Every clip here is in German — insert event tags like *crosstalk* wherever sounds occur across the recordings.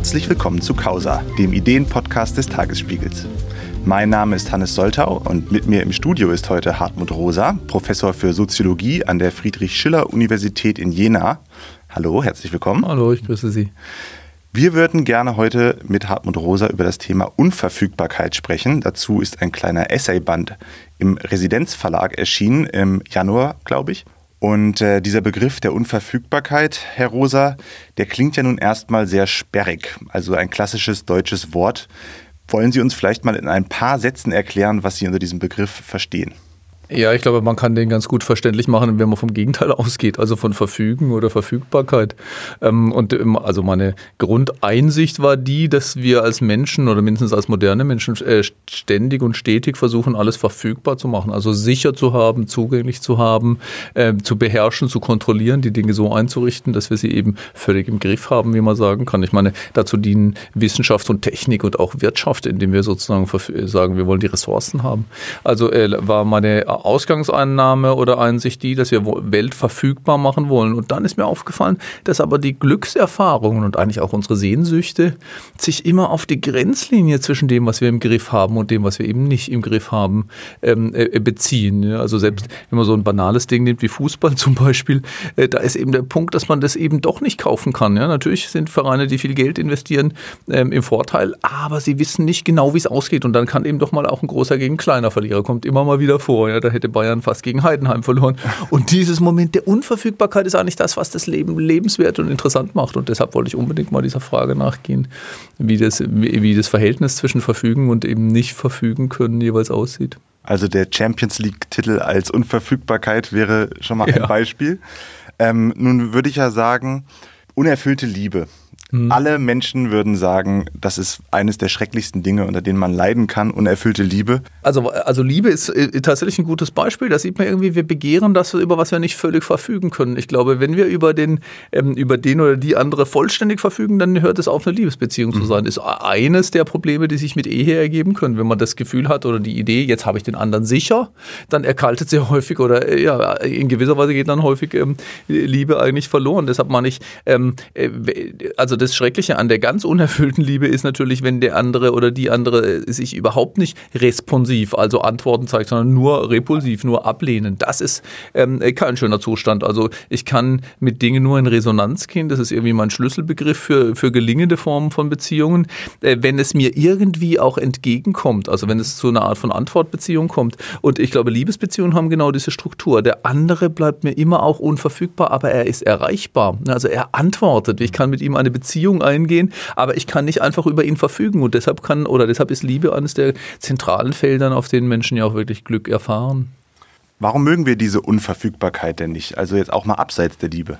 Herzlich willkommen zu Causa, dem Ideenpodcast des Tagesspiegels. Mein Name ist Hannes Soltau und mit mir im Studio ist heute Hartmut Rosa, Professor für Soziologie an der Friedrich-Schiller-Universität in Jena. Hallo, herzlich willkommen. Hallo, ich grüße Sie. Wir würden gerne heute mit Hartmut Rosa über das Thema Unverfügbarkeit sprechen. Dazu ist ein kleiner Essayband im Residenzverlag erschienen, im Januar, glaube ich. Und äh, dieser Begriff der Unverfügbarkeit, Herr Rosa, der klingt ja nun erstmal sehr sperrig, also ein klassisches deutsches Wort. Wollen Sie uns vielleicht mal in ein paar Sätzen erklären, was Sie unter diesem Begriff verstehen? Ja, ich glaube, man kann den ganz gut verständlich machen, wenn man vom Gegenteil *laughs* ausgeht, also von Verfügen oder Verfügbarkeit. Ähm, und also meine Grundeinsicht war die, dass wir als Menschen oder mindestens als moderne Menschen äh, ständig und stetig versuchen, alles verfügbar zu machen, also sicher zu haben, zugänglich zu haben, ähm, zu beherrschen, zu kontrollieren, die Dinge so einzurichten, dass wir sie eben völlig im Griff haben, wie man sagen kann. Ich meine, dazu dienen Wissenschaft und Technik und auch Wirtschaft, indem wir sozusagen sagen, wir wollen die Ressourcen haben. Also äh, war meine Ausgangseinnahme oder Einsicht die, dass wir Welt verfügbar machen wollen. Und dann ist mir aufgefallen, dass aber die Glückserfahrungen und eigentlich auch unsere Sehnsüchte sich immer auf die Grenzlinie zwischen dem, was wir im Griff haben und dem, was wir eben nicht im Griff haben, ähm, äh, beziehen. Also selbst wenn man so ein banales Ding nimmt wie Fußball *laughs* zum Beispiel, äh, da ist eben der Punkt, dass man das eben doch nicht kaufen kann. Ja, natürlich sind Vereine, die viel Geld investieren, ähm, im Vorteil, aber sie wissen nicht genau, wie es ausgeht. Und dann kann eben doch mal auch ein großer gegen kleiner Verlierer kommt immer mal wieder vor. Ja, da hätte Bayern fast gegen Heidenheim verloren. Und dieses Moment der Unverfügbarkeit ist eigentlich das, was das Leben lebenswert und interessant macht. Und deshalb wollte ich unbedingt mal dieser Frage nachgehen, wie das, wie das Verhältnis zwischen Verfügen und eben nicht verfügen können jeweils aussieht. Also der Champions League-Titel als Unverfügbarkeit wäre schon mal ein ja. Beispiel. Ähm, nun würde ich ja sagen, unerfüllte Liebe Mhm. Alle Menschen würden sagen, das ist eines der schrecklichsten Dinge, unter denen man leiden kann, unerfüllte Liebe. Also, also Liebe ist äh, tatsächlich ein gutes Beispiel. Da sieht man irgendwie, wir begehren das, über was wir nicht völlig verfügen können. Ich glaube, wenn wir über den, ähm, über den oder die andere vollständig verfügen, dann hört es auf, eine Liebesbeziehung mhm. zu sein. Ist eines der Probleme, die sich mit Ehe ergeben können. Wenn man das Gefühl hat oder die Idee, jetzt habe ich den anderen sicher, dann erkaltet sehr *laughs* häufig oder äh, ja, in gewisser Weise geht dann häufig ähm, Liebe eigentlich verloren. Deshalb meine ich, ähm, äh, also das Schreckliche an der ganz unerfüllten Liebe ist natürlich, wenn der andere oder die andere sich überhaupt nicht responsiv, also Antworten zeigt, sondern nur repulsiv, nur ablehnen. Das ist ähm, kein schöner Zustand. Also ich kann mit Dingen nur in Resonanz gehen. Das ist irgendwie mein Schlüsselbegriff für, für gelingende Formen von Beziehungen. Äh, wenn es mir irgendwie auch entgegenkommt, also wenn es zu einer Art von Antwortbeziehung kommt. Und ich glaube, Liebesbeziehungen haben genau diese Struktur. Der andere bleibt mir immer auch unverfügbar, aber er ist erreichbar. Also er antwortet. Ich kann mit ihm eine Beziehung Beziehung eingehen, aber ich kann nicht einfach über ihn verfügen und deshalb kann oder deshalb ist Liebe eines der zentralen Feldern, auf denen Menschen ja auch wirklich Glück erfahren. Warum mögen wir diese Unverfügbarkeit denn nicht? Also jetzt auch mal abseits der Liebe.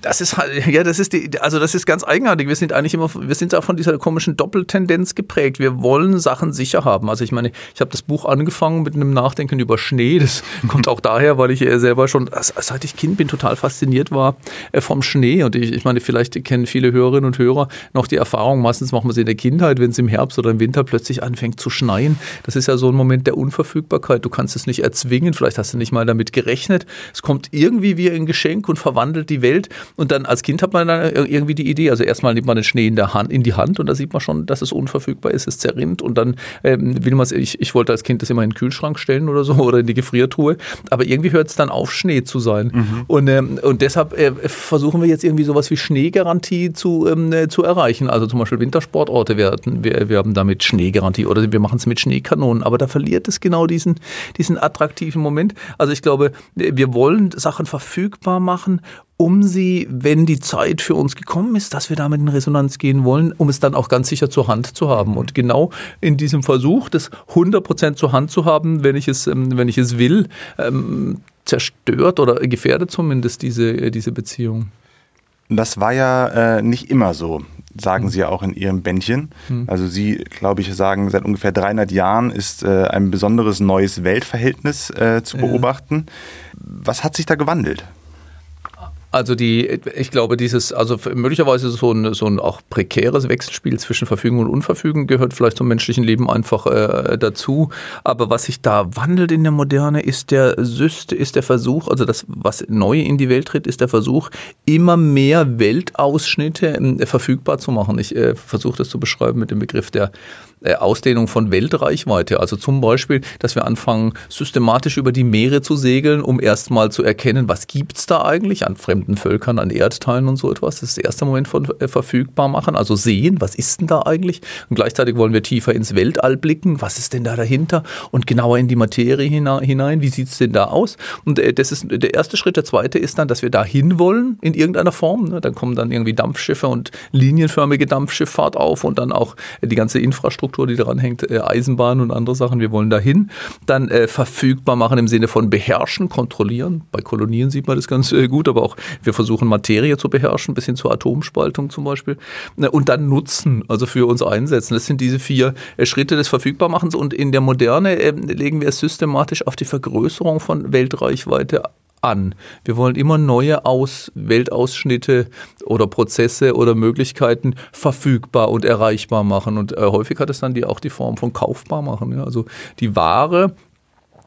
Das ist halt, ja, das ist die, also das ist ganz eigenartig. Wir sind eigentlich immer, wir sind auch von dieser komischen Doppeltendenz geprägt. Wir wollen Sachen sicher haben. Also ich meine, ich habe das Buch angefangen mit einem Nachdenken über Schnee. Das *laughs* kommt auch daher, weil ich selber schon, seit ich Kind bin, total fasziniert war äh, vom Schnee. Und ich, ich meine, vielleicht kennen viele Hörerinnen und Hörer noch die Erfahrung, meistens machen wir sie in der Kindheit, wenn es im Herbst oder im Winter plötzlich anfängt zu schneien. Das ist ja so ein Moment der Unverfügbarkeit. Du kannst es nicht erzwingen, vielleicht hast du nicht mal damit gerechnet. Es kommt irgendwie wie ein Geschenk und verwandelt die Welt. Und dann als Kind hat man dann irgendwie die Idee, also erstmal nimmt man den Schnee in, der Hand, in die Hand und da sieht man schon, dass es unverfügbar ist, es zerrinnt und dann ähm, will man es, ich, ich wollte als Kind das immer in den Kühlschrank stellen oder so *laughs* oder in die Gefriertruhe, aber irgendwie hört es dann auf, Schnee zu sein. Mhm. Und, ähm, und deshalb äh, versuchen wir jetzt irgendwie sowas wie Schneegarantie zu, ähm, äh, zu erreichen. Also zum Beispiel Wintersportorte werden, wir, wir haben damit Schneegarantie oder wir machen es mit Schneekanonen, aber da verliert es genau diesen, diesen attraktiven Moment. Also ich glaube, wir wollen Sachen verfügbar machen um sie, wenn die Zeit für uns gekommen ist, dass wir damit in Resonanz gehen wollen, um es dann auch ganz sicher zur Hand zu haben. Und genau in diesem Versuch, das 100% zur Hand zu haben, wenn ich es, ähm, wenn ich es will, ähm, zerstört oder gefährdet zumindest diese, äh, diese Beziehung. Das war ja äh, nicht immer so, sagen hm. Sie ja auch in Ihrem Bändchen. Hm. Also Sie, glaube ich, sagen, seit ungefähr 300 Jahren ist äh, ein besonderes neues Weltverhältnis äh, zu beobachten. Was hat sich da gewandelt? Also die, ich glaube, dieses, also möglicherweise so ein, so ein auch prekäres Wechselspiel zwischen Verfügung und Unverfügen gehört vielleicht zum menschlichen Leben einfach äh, dazu. Aber was sich da wandelt in der Moderne, ist der Syst, ist der Versuch, also das, was neu in die Welt tritt, ist der Versuch, immer mehr Weltausschnitte äh, verfügbar zu machen. Ich äh, versuche das zu beschreiben mit dem Begriff der Ausdehnung von Weltreichweite. Also zum Beispiel, dass wir anfangen, systematisch über die Meere zu segeln, um erstmal zu erkennen, was gibt's da eigentlich an fremden Völkern, an Erdteilen und so etwas. Das ist der erste Moment von äh, verfügbar machen. Also sehen, was ist denn da eigentlich? Und gleichzeitig wollen wir tiefer ins Weltall blicken. Was ist denn da dahinter? Und genauer in die Materie hinein. Wie sieht's denn da aus? Und äh, das ist der erste Schritt. Der zweite ist dann, dass wir da hinwollen in irgendeiner Form. Ne? Dann kommen dann irgendwie Dampfschiffe und linienförmige Dampfschifffahrt auf und dann auch die ganze Infrastruktur Infrastruktur, die daran hängt, äh, Eisenbahn und andere Sachen. Wir wollen dahin. Dann äh, verfügbar machen im Sinne von beherrschen, kontrollieren. Bei Kolonien sieht man das ganz äh, gut, aber auch wir versuchen Materie zu beherrschen, bis hin zur Atomspaltung zum Beispiel. Ne, und dann nutzen, also für uns einsetzen. Das sind diese vier äh, Schritte des Verfügbarmachens. Und in der Moderne ähm, legen wir es systematisch auf die Vergrößerung von Weltreichweite an. Wir wollen immer neue Aus Weltausschnitte oder Prozesse oder Möglichkeiten verfügbar und erreichbar machen. Und äh, häufig hat es dann die, auch die Form von kaufbar machen. Ja? Also die Ware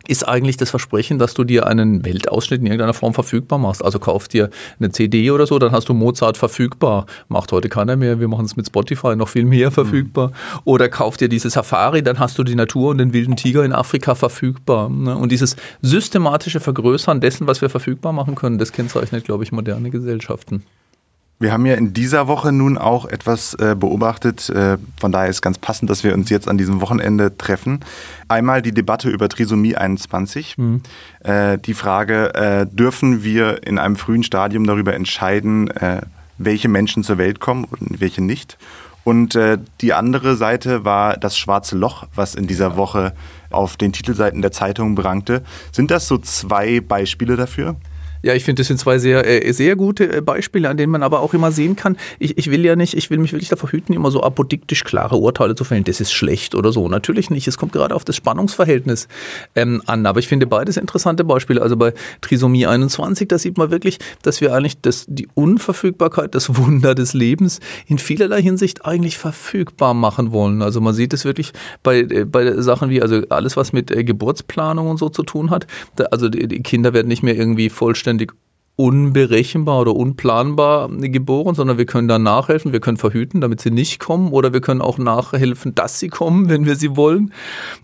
ist eigentlich das Versprechen, dass du dir einen Weltausschnitt in irgendeiner Form verfügbar machst. Also kauf dir eine CD oder so, dann hast du Mozart verfügbar. Macht heute keiner mehr. Wir machen es mit Spotify noch viel mehr verfügbar. Mhm. Oder kauf dir diese Safari, dann hast du die Natur und den wilden Tiger in Afrika verfügbar. Ne? Und dieses systematische Vergrößern dessen, was wir verfügbar machen können, das kennzeichnet, glaube ich, moderne Gesellschaften. Wir haben ja in dieser Woche nun auch etwas äh, beobachtet. Äh, von daher ist ganz passend, dass wir uns jetzt an diesem Wochenende treffen. Einmal die Debatte über Trisomie 21. Mhm. Äh, die Frage, äh, dürfen wir in einem frühen Stadium darüber entscheiden, äh, welche Menschen zur Welt kommen und welche nicht? Und äh, die andere Seite war das schwarze Loch, was in dieser Woche auf den Titelseiten der Zeitungen prangte. Sind das so zwei Beispiele dafür? Ja, ich finde, das sind zwei sehr, äh, sehr gute äh, Beispiele, an denen man aber auch immer sehen kann, ich, ich will ja nicht, ich will mich wirklich davor hüten, immer so apodiktisch klare Urteile zu fällen, das ist schlecht oder so. Natürlich nicht. Es kommt gerade auf das Spannungsverhältnis ähm, an. Aber ich finde beides interessante Beispiele. Also bei Trisomie 21, da sieht man wirklich, dass wir eigentlich das, die Unverfügbarkeit, das Wunder des Lebens in vielerlei Hinsicht eigentlich verfügbar machen wollen. Also man sieht es wirklich bei, äh, bei Sachen wie, also alles, was mit Geburtsplanung und so zu tun hat. Da, also die Kinder werden nicht mehr irgendwie vollständig vollständig unberechenbar oder unplanbar geboren, sondern wir können da nachhelfen, wir können verhüten, damit sie nicht kommen oder wir können auch nachhelfen, dass sie kommen, wenn wir sie wollen.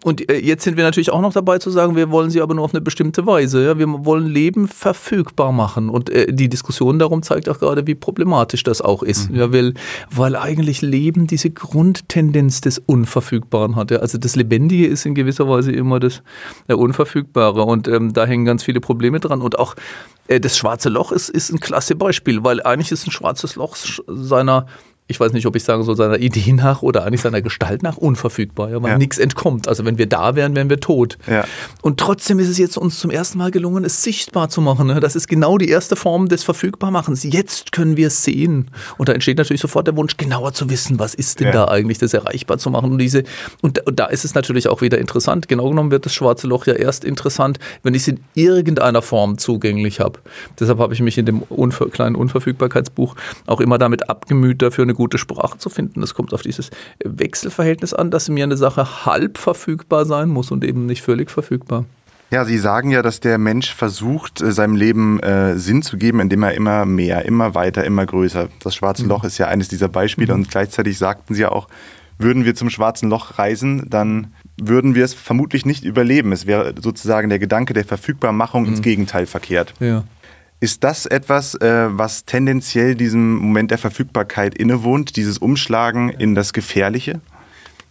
Und äh, jetzt sind wir natürlich auch noch dabei zu sagen, wir wollen sie aber nur auf eine bestimmte Weise. Ja? Wir wollen Leben verfügbar machen und äh, die Diskussion darum zeigt auch gerade, wie problematisch das auch ist. Mhm. Ja, weil, weil eigentlich Leben diese Grundtendenz des Unverfügbaren hat. Ja? Also das Lebendige ist in gewisser Weise immer das Unverfügbare und ähm, da hängen ganz viele Probleme dran und auch äh, das schwarze Loch ist, ist ein klasse Beispiel, weil eigentlich ist ein schwarzes Loch seiner ich weiß nicht, ob ich sagen soll, seiner Idee nach oder eigentlich seiner Gestalt nach unverfügbar, ja, weil ja. nichts entkommt. Also wenn wir da wären, wären wir tot. Ja. Und trotzdem ist es jetzt uns zum ersten Mal gelungen, es sichtbar zu machen. Ne? Das ist genau die erste Form des Verfügbarmachens. Jetzt können wir es sehen. Und da entsteht natürlich sofort der Wunsch, genauer zu wissen, was ist denn ja. da eigentlich, das erreichbar zu machen. Und, diese, und, und da ist es natürlich auch wieder interessant. Genau genommen wird das schwarze Loch ja erst interessant, wenn ich es in irgendeiner Form zugänglich habe. Deshalb habe ich mich in dem Unver kleinen Unverfügbarkeitsbuch auch immer damit abgemüht, dafür eine gute Sprache zu finden. Es kommt auf dieses Wechselverhältnis an, dass mir eine Sache halb verfügbar sein muss und eben nicht völlig verfügbar. Ja, Sie sagen ja, dass der Mensch versucht, äh, seinem Leben äh, Sinn zu geben, indem er immer mehr, immer weiter, immer größer. Das Schwarze mhm. Loch ist ja eines dieser Beispiele mhm. und gleichzeitig sagten Sie ja auch, würden wir zum Schwarzen Loch reisen, dann würden wir es vermutlich nicht überleben. Es wäre sozusagen der Gedanke der Verfügbarmachung mhm. ins Gegenteil verkehrt. Ja. Ist das etwas, äh, was tendenziell diesem Moment der Verfügbarkeit innewohnt, dieses Umschlagen in das Gefährliche?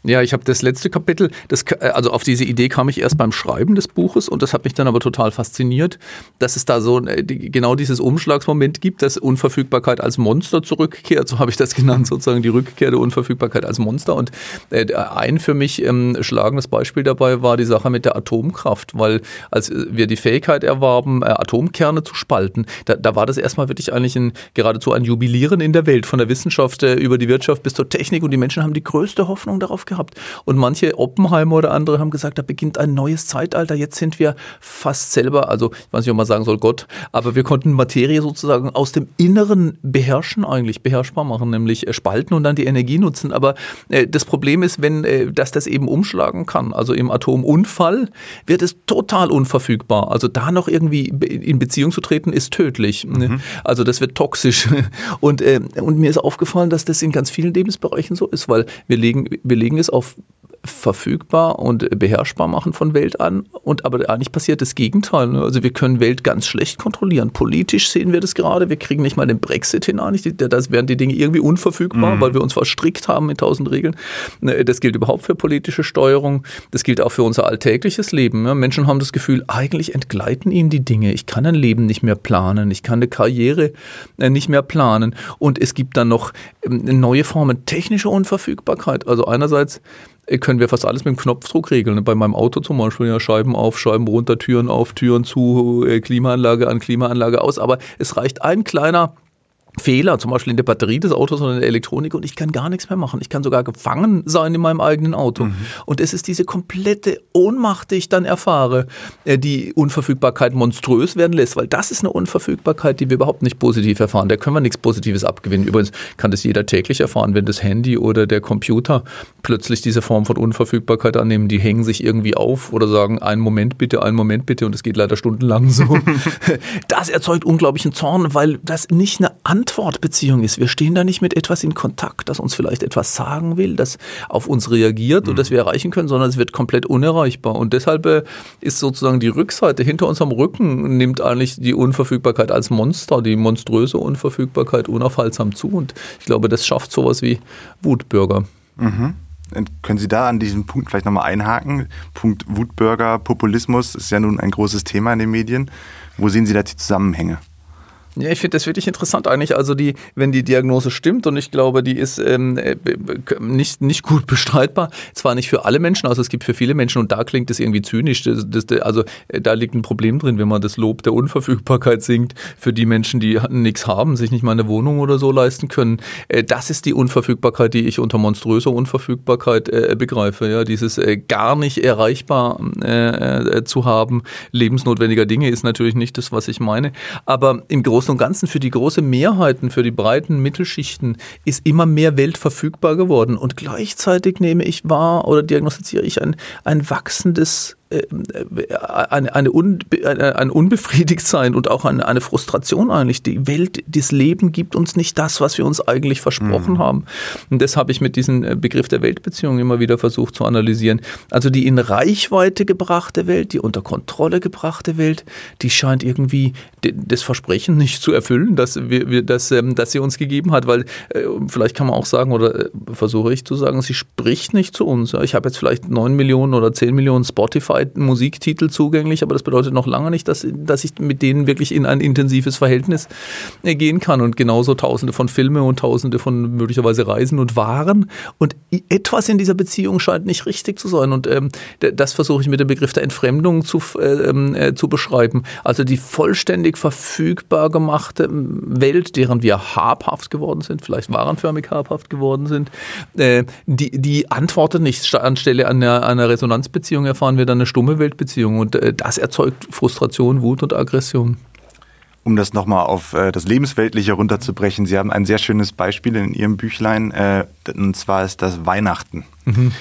Ja, ich habe das letzte Kapitel, das, äh, also auf diese Idee kam ich erst beim Schreiben des Buches und das hat mich dann aber total fasziniert, dass es da so äh, genau dieses Umschlagsmoment gibt, dass Unverfügbarkeit als Monster zurückkehrt, so habe ich das genannt, sozusagen die Rückkehr der Unverfügbarkeit als Monster. Und äh, ein für mich ähm, schlagendes Beispiel dabei war die Sache mit der Atomkraft, weil als wir die Fähigkeit erwarben, Atomkerne zu spalten, da, da war das erstmal wirklich eigentlich ein, geradezu ein Jubilieren in der Welt, von der Wissenschaft über die Wirtschaft bis zur Technik. Und die Menschen haben die größte Hoffnung darauf gehabt, gehabt. Und manche Oppenheimer oder andere haben gesagt, da beginnt ein neues Zeitalter. Jetzt sind wir fast selber, also ich weiß nicht, ob man sagen soll Gott, aber wir konnten Materie sozusagen aus dem Inneren beherrschen eigentlich, beherrschbar machen, nämlich äh, spalten und dann die Energie nutzen. Aber äh, das Problem ist, wenn äh, dass das eben umschlagen kann. Also im Atomunfall wird es total unverfügbar. Also da noch irgendwie in Beziehung zu treten, ist tödlich. Mhm. Also das wird toxisch. *laughs* Und, äh, und mir ist aufgefallen, dass das in ganz vielen Lebensbereichen so ist, weil wir legen, wir legen es auf verfügbar und beherrschbar machen von Welt an. Und aber eigentlich passiert das Gegenteil. Ne? Also wir können Welt ganz schlecht kontrollieren. Politisch sehen wir das gerade. Wir kriegen nicht mal den Brexit hinein. Da werden die Dinge irgendwie unverfügbar, mhm. weil wir uns verstrickt haben mit tausend Regeln. Ne, das gilt überhaupt für politische Steuerung. Das gilt auch für unser alltägliches Leben. Menschen haben das Gefühl, eigentlich entgleiten ihnen die Dinge. Ich kann ein Leben nicht mehr planen. Ich kann eine Karriere äh, nicht mehr planen. Und es gibt dann noch ähm, neue Formen technischer Unverfügbarkeit. Also einerseits können wir fast alles mit dem Knopfdruck regeln. Bei meinem Auto zum Beispiel ja Scheiben auf, Scheiben runter, Türen auf, Türen zu, äh, Klimaanlage an, Klimaanlage aus. Aber es reicht ein kleiner Fehler, zum Beispiel in der Batterie des Autos oder in der Elektronik und ich kann gar nichts mehr machen. Ich kann sogar gefangen sein in meinem eigenen Auto. Mhm. Und es ist diese komplette Ohnmacht, die ich dann erfahre, äh, die Unverfügbarkeit monströs werden lässt, weil das ist eine Unverfügbarkeit, die wir überhaupt nicht positiv erfahren. Da können wir nichts Positives abgewinnen. Übrigens kann das jeder täglich erfahren, wenn das Handy oder der Computer plötzlich diese Form von Unverfügbarkeit annehmen. Die hängen sich irgendwie auf oder sagen, einen Moment bitte, einen Moment bitte und es geht leider stundenlang so. *laughs* das erzeugt unglaublichen Zorn, weil das nicht eine Antwortbeziehung ist. Wir stehen da nicht mit etwas in Kontakt, das uns vielleicht etwas sagen will, das auf uns reagiert mhm. und das wir erreichen können, sondern es wird komplett unerreichbar. Und deshalb äh, ist sozusagen die Rückseite hinter unserem Rücken nimmt eigentlich die Unverfügbarkeit als Monster, die monströse Unverfügbarkeit unaufhaltsam zu. Und ich glaube, das schafft sowas wie Wutbürger. Mhm. Können Sie da an diesem Punkt vielleicht nochmal einhaken? Punkt Wutbürger, Populismus ist ja nun ein großes Thema in den Medien. Wo sehen Sie da die Zusammenhänge? Ja, ich finde das wirklich interessant eigentlich. Also die, wenn die Diagnose stimmt und ich glaube, die ist ähm, äh, nicht, nicht gut *laughs* bestreitbar. Zwar nicht für alle Menschen, also es gibt für viele Menschen und da klingt es irgendwie zynisch. Das, das, also äh, da liegt ein Problem drin, wenn man das Lob der Unverfügbarkeit singt für die Menschen, die nichts haben, sich nicht mal eine Wohnung oder so leisten können. Äh, das ist die Unverfügbarkeit, die ich unter monströser Unverfügbarkeit äh, begreife. Ja, dieses äh, gar nicht erreichbar äh, zu haben, lebensnotwendiger Dinge ist natürlich nicht das, was ich meine. Aber im Großen Großen und Ganzen für die große Mehrheiten, für die breiten Mittelschichten ist immer mehr Welt verfügbar geworden. Und gleichzeitig nehme ich wahr oder diagnostiziere ich ein, ein wachsendes eine, eine, un, ein unbefriedigt sein und auch eine, eine Frustration eigentlich. Die Welt, das Leben gibt uns nicht das, was wir uns eigentlich versprochen mhm. haben. Und das habe ich mit diesem äh, Begriff der Weltbeziehung immer wieder versucht zu analysieren. Also die in Reichweite gebrachte Welt, die unter Kontrolle gebrachte Welt, die scheint irgendwie das Versprechen nicht zu erfüllen, das, wir, das, ähm, das sie uns gegeben hat, weil äh, vielleicht kann man auch sagen, oder versuche ich zu sagen, sie spricht nicht zu uns. Ich habe jetzt vielleicht neun Millionen oder zehn Millionen Spotify Musiktitel zugänglich, aber das bedeutet noch lange nicht, dass, dass ich mit denen wirklich in ein intensives Verhältnis äh, gehen kann. Und genauso tausende von Filmen und tausende von möglicherweise Reisen und Waren. Und etwas in dieser Beziehung scheint nicht richtig zu sein. Und ähm, das versuche ich mit dem Begriff der Entfremdung zu, äh, ähm, äh, zu beschreiben. Also die vollständig verfügbar gemachte Welt, deren wir habhaft geworden sind, vielleicht warenförmig habhaft geworden sind, äh, die, die antwortet nicht. Anstelle einer, einer Resonanzbeziehung erfahren wir dann eine eine stumme Weltbeziehung und äh, das erzeugt Frustration, Wut und Aggression. Um das nochmal auf äh, das Lebensweltliche runterzubrechen, Sie haben ein sehr schönes Beispiel in Ihrem Büchlein, äh, und zwar ist das Weihnachten. Mhm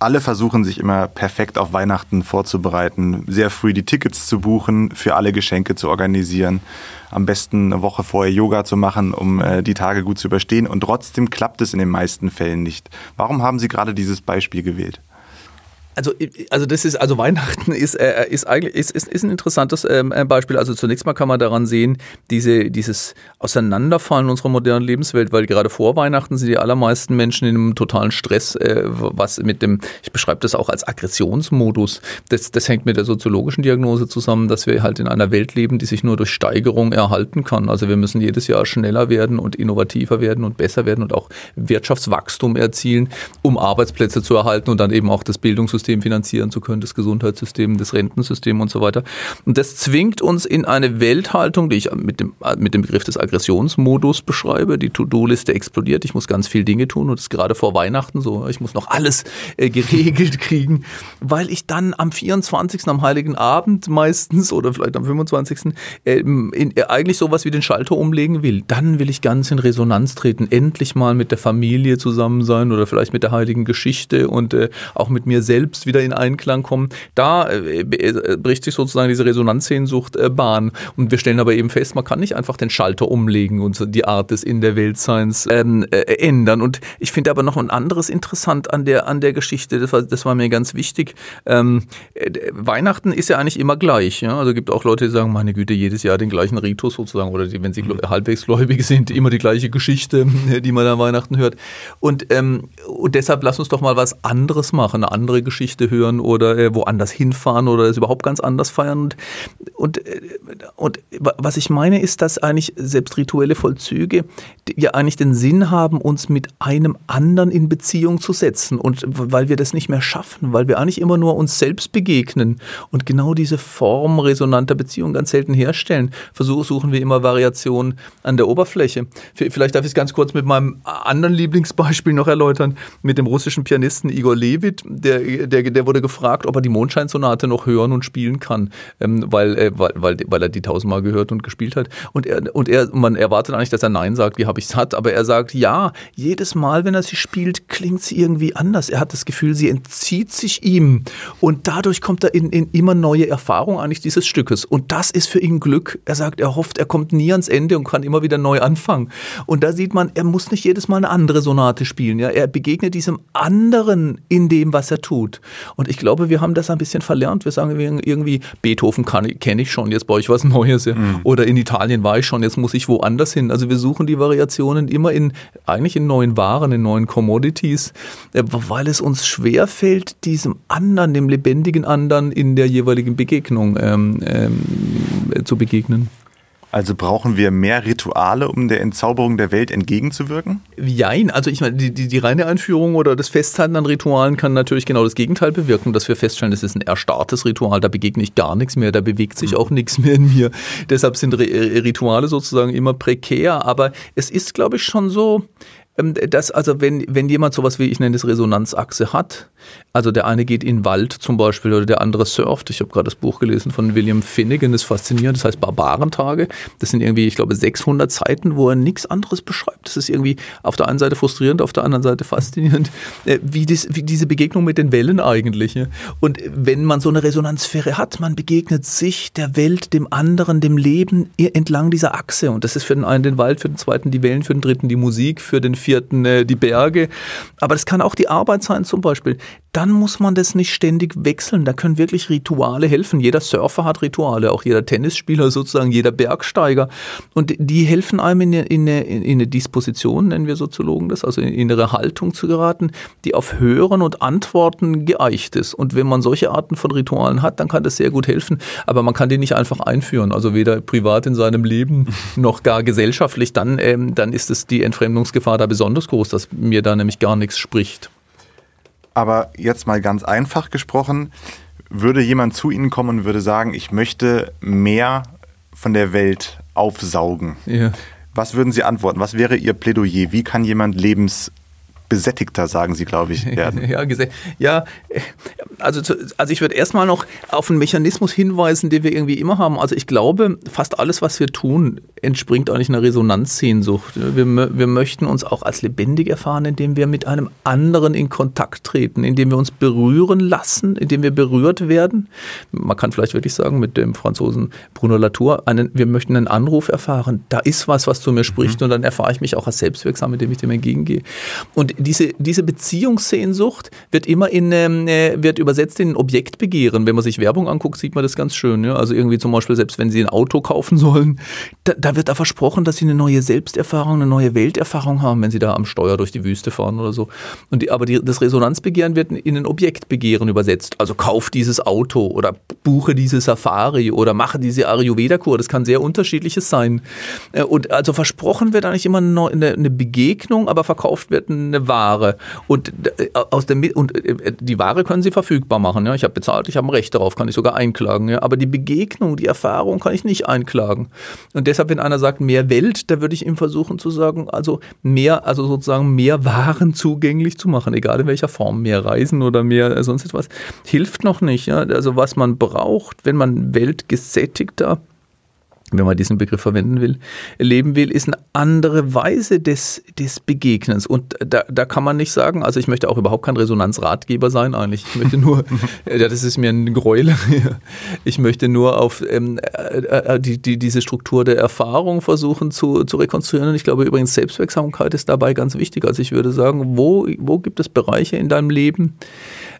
alle versuchen sich immer perfekt auf Weihnachten vorzubereiten, sehr früh die Tickets zu buchen, für alle Geschenke zu organisieren, am besten eine Woche vorher Yoga zu machen, um äh, die Tage gut zu überstehen. Und trotzdem klappt es in den meisten Fällen nicht. Warum haben Sie gerade dieses Beispiel gewählt? Also, also das ist, also Weihnachten ist, äh, ist eigentlich ist, ist, ist ein interessantes ähm, äh, Beispiel. Also zunächst mal kann man daran sehen, diese, dieses Auseinanderfallen unserer modernen Lebenswelt, weil gerade vor Weihnachten sind die allermeisten Menschen in einem totalen Stress, äh, was mit dem, ich beschreibe das auch als Aggressionsmodus. Das, das hängt mit der soziologischen Diagnose zusammen, dass wir halt in einer Welt leben, die sich nur durch Steigerung erhalten kann. Also wir müssen jedes Jahr schneller werden und innovativer werden und besser werden und auch Wirtschaftswachstum erzielen, um Arbeitsplätze zu erhalten und dann eben auch das Bildungssystem Bildungssystem finanzieren zu können, das Gesundheitssystem, das Rentensystem und so weiter. Und das zwingt uns in eine Welthaltung, die ich mit dem, mit dem Begriff des Aggressionsmodus beschreibe. Die To-Do-Liste explodiert, ich muss ganz viele Dinge tun und das ist gerade vor Weihnachten so. Ich muss noch alles äh, geregelt *laughs* kriegen, weil ich dann am 24. am Heiligen Abend meistens oder vielleicht am 25. Äh, in, äh, eigentlich sowas wie den Schalter umlegen will. Dann will ich ganz in Resonanz treten, endlich mal mit der Familie zusammen sein oder vielleicht mit der heiligen Geschichte und äh, auch mit mir selbst wieder in Einklang kommen. Da äh, äh, bricht sich sozusagen diese Resonanzsehnsucht äh, Bahn. Und wir stellen aber eben fest, man kann nicht einfach den Schalter umlegen und die Art des in der Weltseins ähm, äh, ändern. Und ich finde aber noch ein anderes interessant an der, an der Geschichte, das war, das war mir ganz wichtig. Ähm, äh, Weihnachten ist ja eigentlich immer gleich. Ja? Also gibt auch Leute, die sagen, meine Güte, jedes Jahr den gleichen Ritus sozusagen oder die, wenn sie mhm. halbwegs gläubig sind, immer die gleiche Geschichte, *laughs* die man an Weihnachten hört. Und, ähm, und deshalb lass uns doch mal was anderes machen, eine andere Geschichte hören oder äh, woanders hinfahren oder es überhaupt ganz anders feiern. Und, und, äh, und was ich meine ist, dass eigentlich selbst rituelle Vollzüge ja eigentlich den Sinn haben, uns mit einem anderen in Beziehung zu setzen. Und weil wir das nicht mehr schaffen, weil wir eigentlich immer nur uns selbst begegnen und genau diese Form resonanter Beziehung ganz selten herstellen, versuchen wir immer Variationen an der Oberfläche. Vielleicht darf ich es ganz kurz mit meinem anderen Lieblingsbeispiel noch erläutern, mit dem russischen Pianisten Igor Levit. Der, der, der wurde gefragt, ob er die Mondscheinsonate noch hören und spielen kann, ähm, weil, äh, weil, weil, weil er die tausendmal gehört und gespielt hat. Und er, und er, man erwartet eigentlich, dass er Nein sagt, wie habe ich es hat, aber er sagt, ja, jedes Mal, wenn er sie spielt, klingt sie irgendwie anders. Er hat das Gefühl, sie entzieht sich ihm. Und dadurch kommt er in, in immer neue Erfahrungen eigentlich dieses Stückes. Und das ist für ihn Glück. Er sagt, er hofft, er kommt nie ans Ende und kann immer wieder neu anfangen. Und da sieht man, er muss nicht jedes Mal eine andere Sonate spielen. Ja? Er begegnet diesem anderen in dem, was er tut. Und ich glaube, wir haben das ein bisschen verlernt. Wir sagen irgendwie, Beethoven kenne ich schon, jetzt brauche ich was *laughs* Neues. Ja? Mhm. Oder in Italien war ich schon, jetzt muss ich woanders hin. Also wir suchen die Variationen immer in, eigentlich in neuen Waren, in neuen Commodities, äh, weil es uns schwerfällt, diesem anderen, dem lebendigen anderen in der jeweiligen Begegnung ähm, ähm, zu begegnen. Also brauchen wir mehr Rituale, um der Entzauberung der Welt entgegenzuwirken? Jein, also ich meine, die, die, die reine Einführung oder das Festhalten an Ritualen kann natürlich genau das Gegenteil bewirken, dass wir feststellen, es ist ein erstarrtes Ritual, da begegne ich gar nichts mehr, da bewegt sich mhm. auch nichts mehr in mir. Deshalb sind Rituale sozusagen immer prekär, aber es ist, glaube ich, schon so, ähm, das, also wenn, wenn jemand sowas wie, ich nenne es Resonanzachse hat, also der eine geht in den Wald zum Beispiel oder der andere surft. Ich habe gerade das Buch gelesen von William Finnegan, das ist faszinierend, das heißt Barbarentage. Das sind irgendwie, ich glaube, 600 Seiten, wo er nichts anderes beschreibt. Das ist irgendwie auf der einen Seite frustrierend, auf der anderen Seite faszinierend, äh, wie, dies, wie diese Begegnung mit den Wellen eigentlich. Und wenn man so eine Resonanzsphäre hat, man begegnet sich, der Welt, dem anderen, dem Leben entlang dieser Achse. Und das ist für den einen den Wald, für den zweiten die Wellen, für den dritten die Musik, für den vierten äh, die Berge. Aber das kann auch die Arbeit sein zum Beispiel dann muss man das nicht ständig wechseln. Da können wirklich Rituale helfen. Jeder Surfer hat Rituale, auch jeder Tennisspieler sozusagen, jeder Bergsteiger. Und die helfen einem in eine, in eine, in eine Disposition, nennen wir Soziologen das, also in innere Haltung zu geraten, die auf Hören und Antworten geeicht ist. Und wenn man solche Arten von Ritualen hat, dann kann das sehr gut helfen. Aber man kann die nicht einfach einführen. Also weder privat in seinem Leben *laughs* noch gar gesellschaftlich. Dann, ähm, dann ist es die Entfremdungsgefahr da besonders groß, dass mir da nämlich gar nichts spricht. Aber jetzt mal ganz einfach gesprochen, würde jemand zu Ihnen kommen und würde sagen, ich möchte mehr von der Welt aufsaugen. Ja. Was würden Sie antworten? Was wäre Ihr Plädoyer? Wie kann jemand lebens besättigter, sagen Sie, glaube ich, *laughs* werden. ja, ja, also, also ich würde erstmal noch auf einen Mechanismus hinweisen, den wir irgendwie immer haben. Also ich glaube, fast alles, was wir tun, entspringt eigentlich einer Resonanzsehnsucht. Wir, wir möchten uns auch als lebendig erfahren, indem wir mit einem anderen in Kontakt treten, indem wir uns berühren lassen, indem wir berührt werden. Man kann vielleicht wirklich sagen, mit dem Franzosen Bruno Latour, einen, wir möchten einen Anruf erfahren. Da ist was, was zu mir spricht mhm. und dann erfahre ich mich auch als selbstwirksam, indem ich dem entgegengehe. Und diese, diese Beziehungssehnsucht wird immer in, ähm, äh, wird übersetzt in Objektbegehren. Wenn man sich Werbung anguckt, sieht man das ganz schön. Ja? Also irgendwie zum Beispiel, selbst wenn Sie ein Auto kaufen *laughs* sollen, da, da wird da versprochen, dass sie eine neue Selbsterfahrung, eine neue Welterfahrung haben, wenn sie da am Steuer durch die Wüste fahren oder so. Und die, aber die, das Resonanzbegehren wird in ein Objektbegehren übersetzt. Also kauf dieses Auto oder buche diese Safari oder mache diese Ayurveda-Kur. Das kann sehr unterschiedliches sein. Äh, und also versprochen wird eigentlich immer eine Begegnung, aber verkauft wird eine Ware. Und äh, aus der und äh, die Ware können sie verfügbar machen. Ja, ich habe bezahlt, ich habe ein Recht darauf, kann ich sogar einklagen. Ja, aber die Begegnung, die Erfahrung kann ich nicht einklagen. Und deshalb, wenn einer sagt mehr Welt, da würde ich ihm versuchen zu sagen, also mehr, also sozusagen mehr Waren zugänglich zu machen, egal in welcher Form, mehr Reisen oder mehr sonst etwas, hilft noch nicht. Ja? Also was man braucht, wenn man weltgesättigter wenn man diesen Begriff verwenden will, leben will, ist eine andere Weise des, des Begegnens. Und da, da kann man nicht sagen, also ich möchte auch überhaupt kein Resonanzratgeber sein eigentlich. Ich möchte nur, *laughs* *laughs* ja, das ist mir ein Gräuel, *laughs* ich möchte nur auf ähm, äh, äh, die, die, diese Struktur der Erfahrung versuchen zu, zu rekonstruieren. Und ich glaube übrigens, Selbstwirksamkeit ist dabei ganz wichtig. Also ich würde sagen, wo, wo gibt es Bereiche in deinem Leben,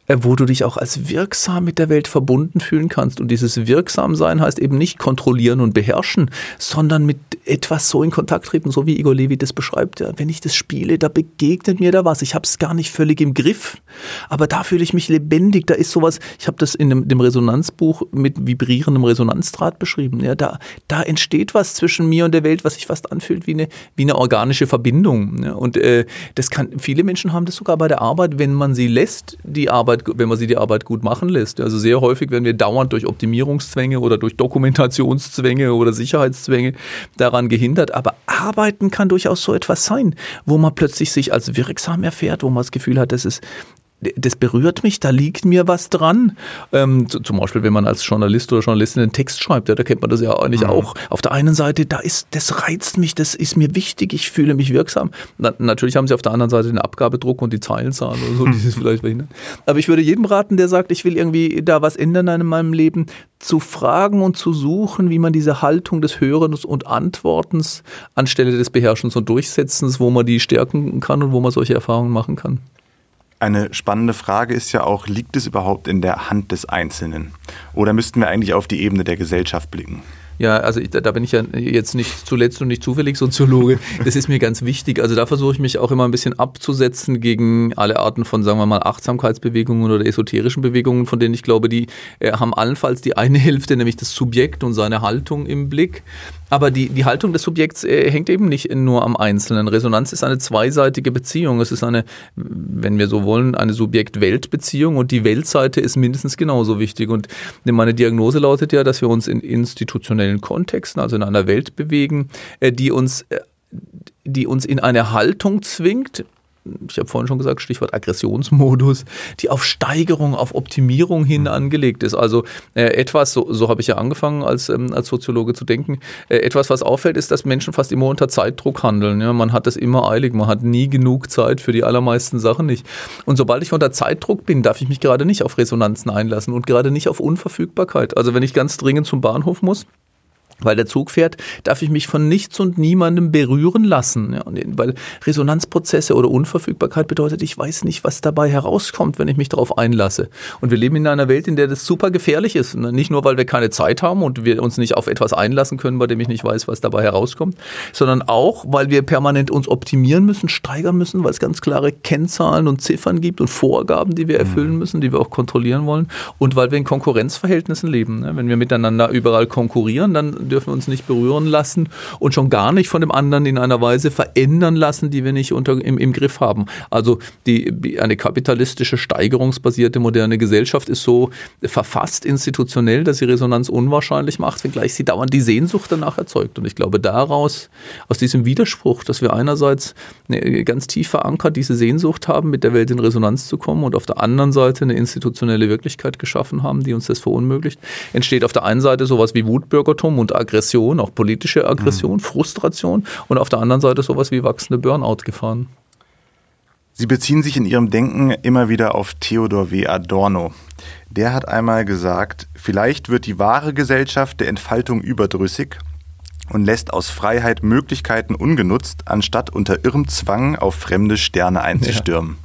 wo du dich auch als wirksam mit der Welt verbunden fühlen kannst. Und dieses Wirksamsein heißt eben nicht kontrollieren und beherrschen, sondern mit etwas so in Kontakt treten, so wie Igor Levi das beschreibt. Ja, wenn ich das spiele, da begegnet mir da was. Ich habe es gar nicht völlig im Griff, aber da fühle ich mich lebendig. Da ist sowas, ich habe das in dem, dem, Resonanzbuch mit vibrierendem Resonanzdraht beschrieben. Ja, da, da entsteht was zwischen mir und der Welt, was sich fast anfühlt wie eine, wie eine organische Verbindung. Ja, und äh, das kann, viele Menschen haben das sogar bei der Arbeit, wenn man sie lässt, die Arbeit Arbeit, wenn man sie die Arbeit gut machen lässt. Also sehr häufig werden wir dauernd durch Optimierungszwänge oder durch Dokumentationszwänge oder Sicherheitszwänge daran gehindert. Aber arbeiten kann durchaus so etwas sein, wo man plötzlich sich als wirksam erfährt, wo man das Gefühl hat, das ist das berührt mich, da liegt mir was dran. Ähm, zum Beispiel, wenn man als Journalist oder Journalistin einen Text schreibt, ja, da kennt man das ja eigentlich mhm. auch. Auf der einen Seite, da ist, das reizt mich, das ist mir wichtig, ich fühle mich wirksam. Na, natürlich haben sie auf der anderen Seite den Abgabedruck und die Zeilenzahl oder so, die ist *laughs* vielleicht verhindern. Aber ich würde jedem raten, der sagt, ich will irgendwie da was ändern in meinem Leben, zu fragen und zu suchen, wie man diese Haltung des Hörens und Antwortens anstelle des Beherrschens und Durchsetzens, wo man die stärken kann und wo man solche Erfahrungen machen kann. Eine spannende Frage ist ja auch, liegt es überhaupt in der Hand des Einzelnen? Oder müssten wir eigentlich auf die Ebene der Gesellschaft blicken? Ja, also ich, da bin ich ja jetzt nicht zuletzt und nicht zufällig Soziologe. Das ist mir ganz wichtig. Also da versuche ich mich auch immer ein bisschen abzusetzen gegen alle Arten von, sagen wir mal, Achtsamkeitsbewegungen oder esoterischen Bewegungen, von denen ich glaube, die äh, haben allenfalls die eine *laughs* Hälfte, nämlich das Subjekt und seine Haltung im Blick. Aber die, die Haltung des Subjekts äh, hängt eben nicht nur am Einzelnen. Resonanz ist eine zweiseitige Beziehung. Es ist eine, wenn wir so wollen, eine Subjekt-Welt-Beziehung und die Weltseite ist mindestens genauso wichtig. Und meine Diagnose lautet ja, dass wir uns in institutionellen Kontexten, also in einer Welt bewegen, äh, die uns äh, die uns in eine Haltung zwingt, ich habe vorhin schon gesagt, Stichwort Aggressionsmodus, die auf Steigerung, auf Optimierung hin mhm. angelegt ist. Also äh, etwas, so, so habe ich ja angefangen als, ähm, als Soziologe zu denken, äh, etwas, was auffällt, ist, dass Menschen fast immer unter Zeitdruck handeln. Ja? Man hat es immer eilig, man hat nie genug Zeit für die allermeisten Sachen nicht. Und sobald ich unter Zeitdruck bin, darf ich mich gerade nicht auf Resonanzen einlassen und gerade nicht auf Unverfügbarkeit. Also wenn ich ganz dringend zum Bahnhof muss, weil der Zug fährt, darf ich mich von nichts und niemandem berühren lassen. Ja, weil Resonanzprozesse oder Unverfügbarkeit bedeutet, ich weiß nicht, was dabei herauskommt, wenn ich mich darauf einlasse. Und wir leben in einer Welt, in der das super gefährlich ist. Nicht nur, weil wir keine Zeit haben und wir uns nicht auf etwas einlassen können, bei dem ich nicht weiß, was dabei herauskommt, sondern auch, weil wir permanent uns optimieren müssen, steigern müssen, weil es ganz klare Kennzahlen und Ziffern gibt und Vorgaben, die wir erfüllen mhm. müssen, die wir auch kontrollieren wollen und weil wir in Konkurrenzverhältnissen leben. Ne? Wenn wir miteinander überall konkurrieren, dann dürfen wir uns nicht berühren lassen und schon gar nicht von dem anderen in einer Weise verändern lassen, die wir nicht unter, im, im Griff haben. Also die, eine kapitalistische, steigerungsbasierte moderne Gesellschaft ist so verfasst institutionell, dass sie Resonanz unwahrscheinlich macht, wenngleich sie dauernd die Sehnsucht danach erzeugt. Und ich glaube, daraus, aus diesem Widerspruch, dass wir einerseits ganz tief verankert diese Sehnsucht haben, mit der Welt in Resonanz zu kommen und auf der anderen Seite eine institutionelle Wirklichkeit geschaffen haben, die uns das verunmöglicht, entsteht auf der einen Seite sowas wie Wutbürgertum und Aggression, auch politische Aggression, mhm. Frustration und auf der anderen Seite sowas wie wachsende Burnout-Gefahren. Sie beziehen sich in Ihrem Denken immer wieder auf Theodor W. Adorno. Der hat einmal gesagt, vielleicht wird die wahre Gesellschaft der Entfaltung überdrüssig und lässt aus Freiheit Möglichkeiten ungenutzt, anstatt unter irrem Zwang auf fremde Sterne einzustürmen. Ja,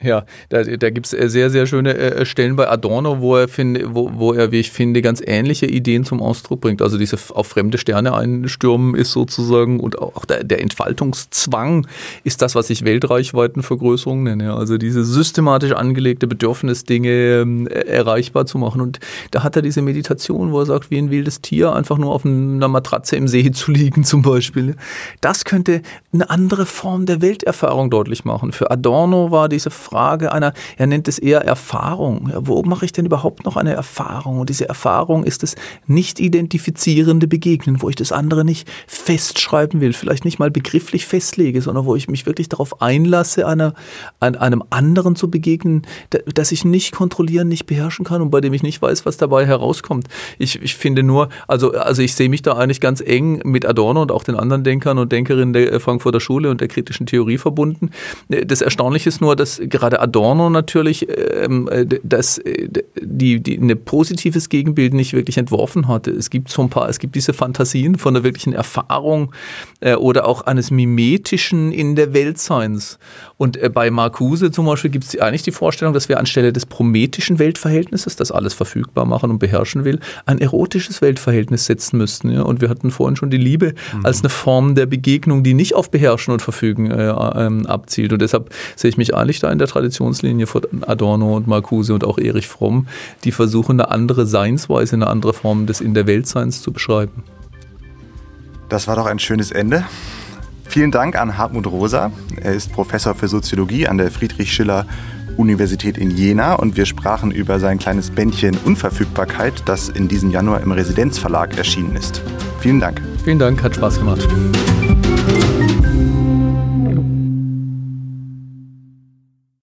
da, da gibt es äh, sehr, sehr schöne äh, Stellen bei Adorno, wo er, find, wo, wo er, wie ich finde, ganz ähnliche Ideen zum Ausdruck bringt. Also diese auf fremde Sterne einstürmen ist sozusagen und auch der, der Entfaltungszwang ist das, was ich Weltreichweitenvergrößerung nenne. Also diese systematisch angelegte Bedürfnis, Dinge ähm, erreichbar zu machen. Und da hat er diese Meditation, wo er sagt, wie ein wildes Tier einfach nur auf einer Matratze im See *laughs* zu liegen zum Beispiel. Das könnte eine andere Form der Welterfahrung deutlich machen. Für Adorno war diese Frage, einer, er nennt es eher Erfahrung. Ja, wo mache ich denn überhaupt noch eine Erfahrung? Und diese Erfahrung ist das nicht identifizierende Begegnen, wo ich das andere nicht festschreiben will, vielleicht nicht mal begrifflich festlege, sondern wo ich mich wirklich darauf einlasse, einer, einem anderen zu begegnen, das ich nicht kontrollieren, nicht beherrschen kann und bei dem ich nicht weiß, was dabei herauskommt. Ich, ich finde nur, also, also ich sehe mich da eigentlich ganz eng mit Adorno und auch den anderen Denkern und Denkerinnen der Frankfurter Schule und der kritischen Theorie verbunden. Das Erstaunliche ist nur, dass gerade Adorno natürlich, ähm, äh, dass äh, die, die ein positives Gegenbild nicht wirklich entworfen hatte. Es gibt so ein paar, es gibt diese Fantasien von der wirklichen Erfahrung äh, oder auch eines Mimetischen in der Weltseins. Und äh, bei Marcuse zum Beispiel gibt es eigentlich die Vorstellung, dass wir anstelle des prometischen Weltverhältnisses, das alles verfügbar machen und beherrschen will, ein erotisches Weltverhältnis setzen müssten. Ja? Und wir hatten vorhin schon die Liebe mhm. als eine Form der Begegnung, die nicht auf Beherrschen und Verfügen äh, ähm, abzielt. Und deshalb sehe ich mich eigentlich da in der Traditionslinie von Adorno und Marcuse und auch Erich Fromm, die versuchen, eine andere Seinsweise, eine andere Form des In der Weltseins zu beschreiben. Das war doch ein schönes Ende. Vielen Dank an Hartmut Rosa. Er ist Professor für Soziologie an der Friedrich Schiller Universität in Jena und wir sprachen über sein kleines Bändchen Unverfügbarkeit, das in diesem Januar im Residenzverlag erschienen ist. Vielen Dank. Vielen Dank, hat Spaß gemacht.